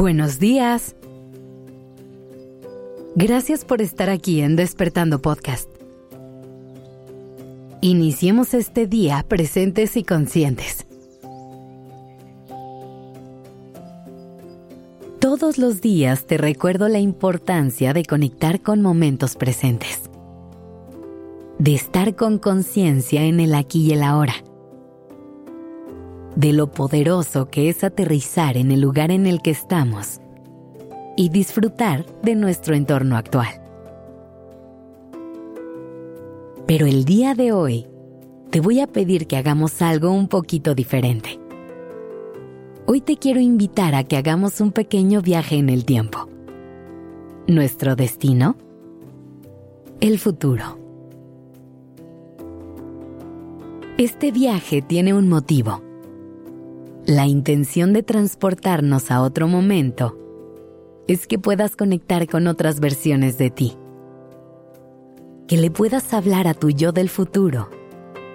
Buenos días. Gracias por estar aquí en Despertando Podcast. Iniciemos este día presentes y conscientes. Todos los días te recuerdo la importancia de conectar con momentos presentes, de estar con conciencia en el aquí y el ahora de lo poderoso que es aterrizar en el lugar en el que estamos y disfrutar de nuestro entorno actual. Pero el día de hoy te voy a pedir que hagamos algo un poquito diferente. Hoy te quiero invitar a que hagamos un pequeño viaje en el tiempo. Nuestro destino, el futuro. Este viaje tiene un motivo la intención de transportarnos a otro momento es que puedas conectar con otras versiones de ti. Que le puedas hablar a tu yo del futuro,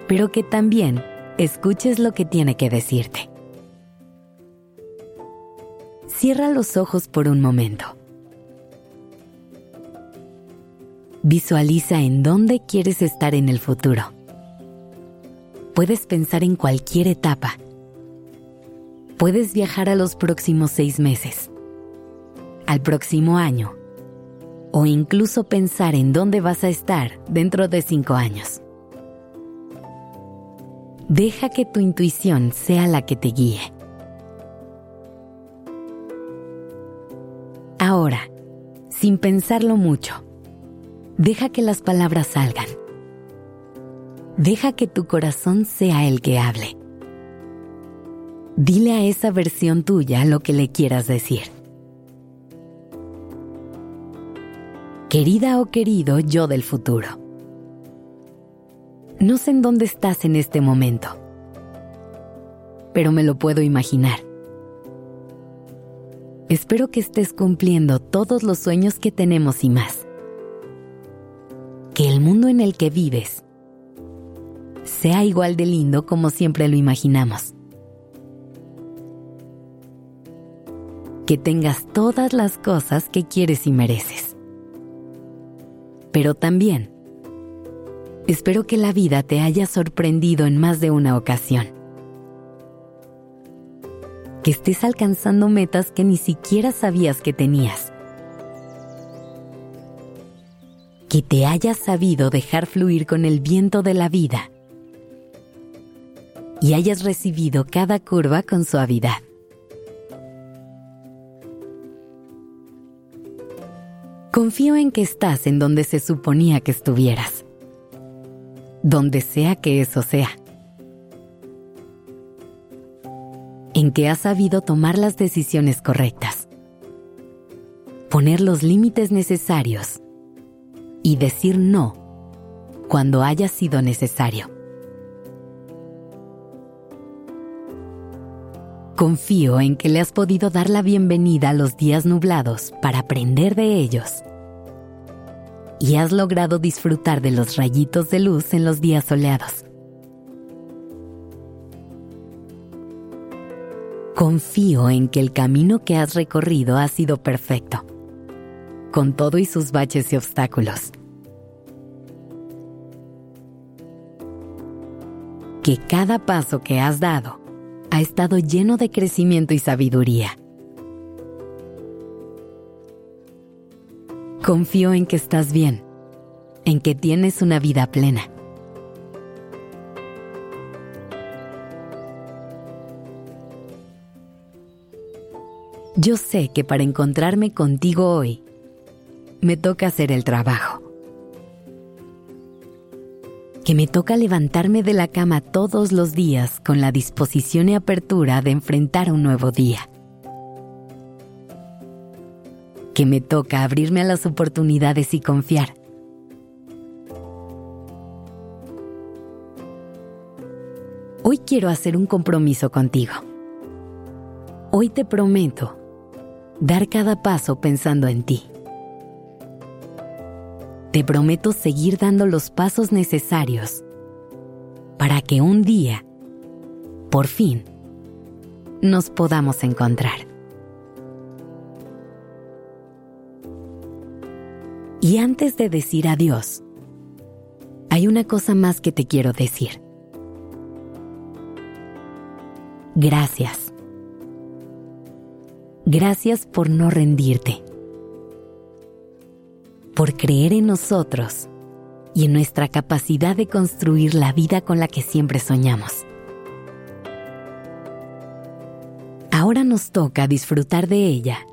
pero que también escuches lo que tiene que decirte. Cierra los ojos por un momento. Visualiza en dónde quieres estar en el futuro. Puedes pensar en cualquier etapa puedes viajar a los próximos seis meses, al próximo año, o incluso pensar en dónde vas a estar dentro de cinco años. Deja que tu intuición sea la que te guíe. Ahora, sin pensarlo mucho, deja que las palabras salgan. Deja que tu corazón sea el que hable. Dile a esa versión tuya lo que le quieras decir. Querida o querido yo del futuro. No sé en dónde estás en este momento, pero me lo puedo imaginar. Espero que estés cumpliendo todos los sueños que tenemos y más. Que el mundo en el que vives sea igual de lindo como siempre lo imaginamos. Que tengas todas las cosas que quieres y mereces. Pero también, espero que la vida te haya sorprendido en más de una ocasión. Que estés alcanzando metas que ni siquiera sabías que tenías. Que te hayas sabido dejar fluir con el viento de la vida y hayas recibido cada curva con suavidad. Confío en que estás en donde se suponía que estuvieras. Donde sea que eso sea. En que has sabido tomar las decisiones correctas. Poner los límites necesarios. Y decir no cuando haya sido necesario. Confío en que le has podido dar la bienvenida a los días nublados para aprender de ellos. Y has logrado disfrutar de los rayitos de luz en los días soleados. Confío en que el camino que has recorrido ha sido perfecto, con todo y sus baches y obstáculos. Que cada paso que has dado ha estado lleno de crecimiento y sabiduría. Confío en que estás bien, en que tienes una vida plena. Yo sé que para encontrarme contigo hoy, me toca hacer el trabajo que me toca levantarme de la cama todos los días con la disposición y apertura de enfrentar un nuevo día. Que me toca abrirme a las oportunidades y confiar. Hoy quiero hacer un compromiso contigo. Hoy te prometo dar cada paso pensando en ti te prometo seguir dando los pasos necesarios para que un día, por fin, nos podamos encontrar. Y antes de decir adiós, hay una cosa más que te quiero decir. Gracias. Gracias por no rendirte, por creer en nosotros y en nuestra capacidad de construir la vida con la que siempre soñamos. Ahora nos toca disfrutar de ella,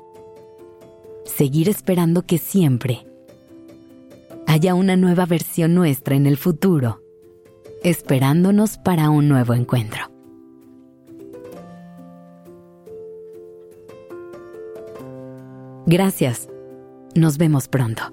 seguir esperando que siempre haya una nueva versión nuestra en el futuro, esperándonos para un nuevo encuentro. Gracias. Nos vemos pronto.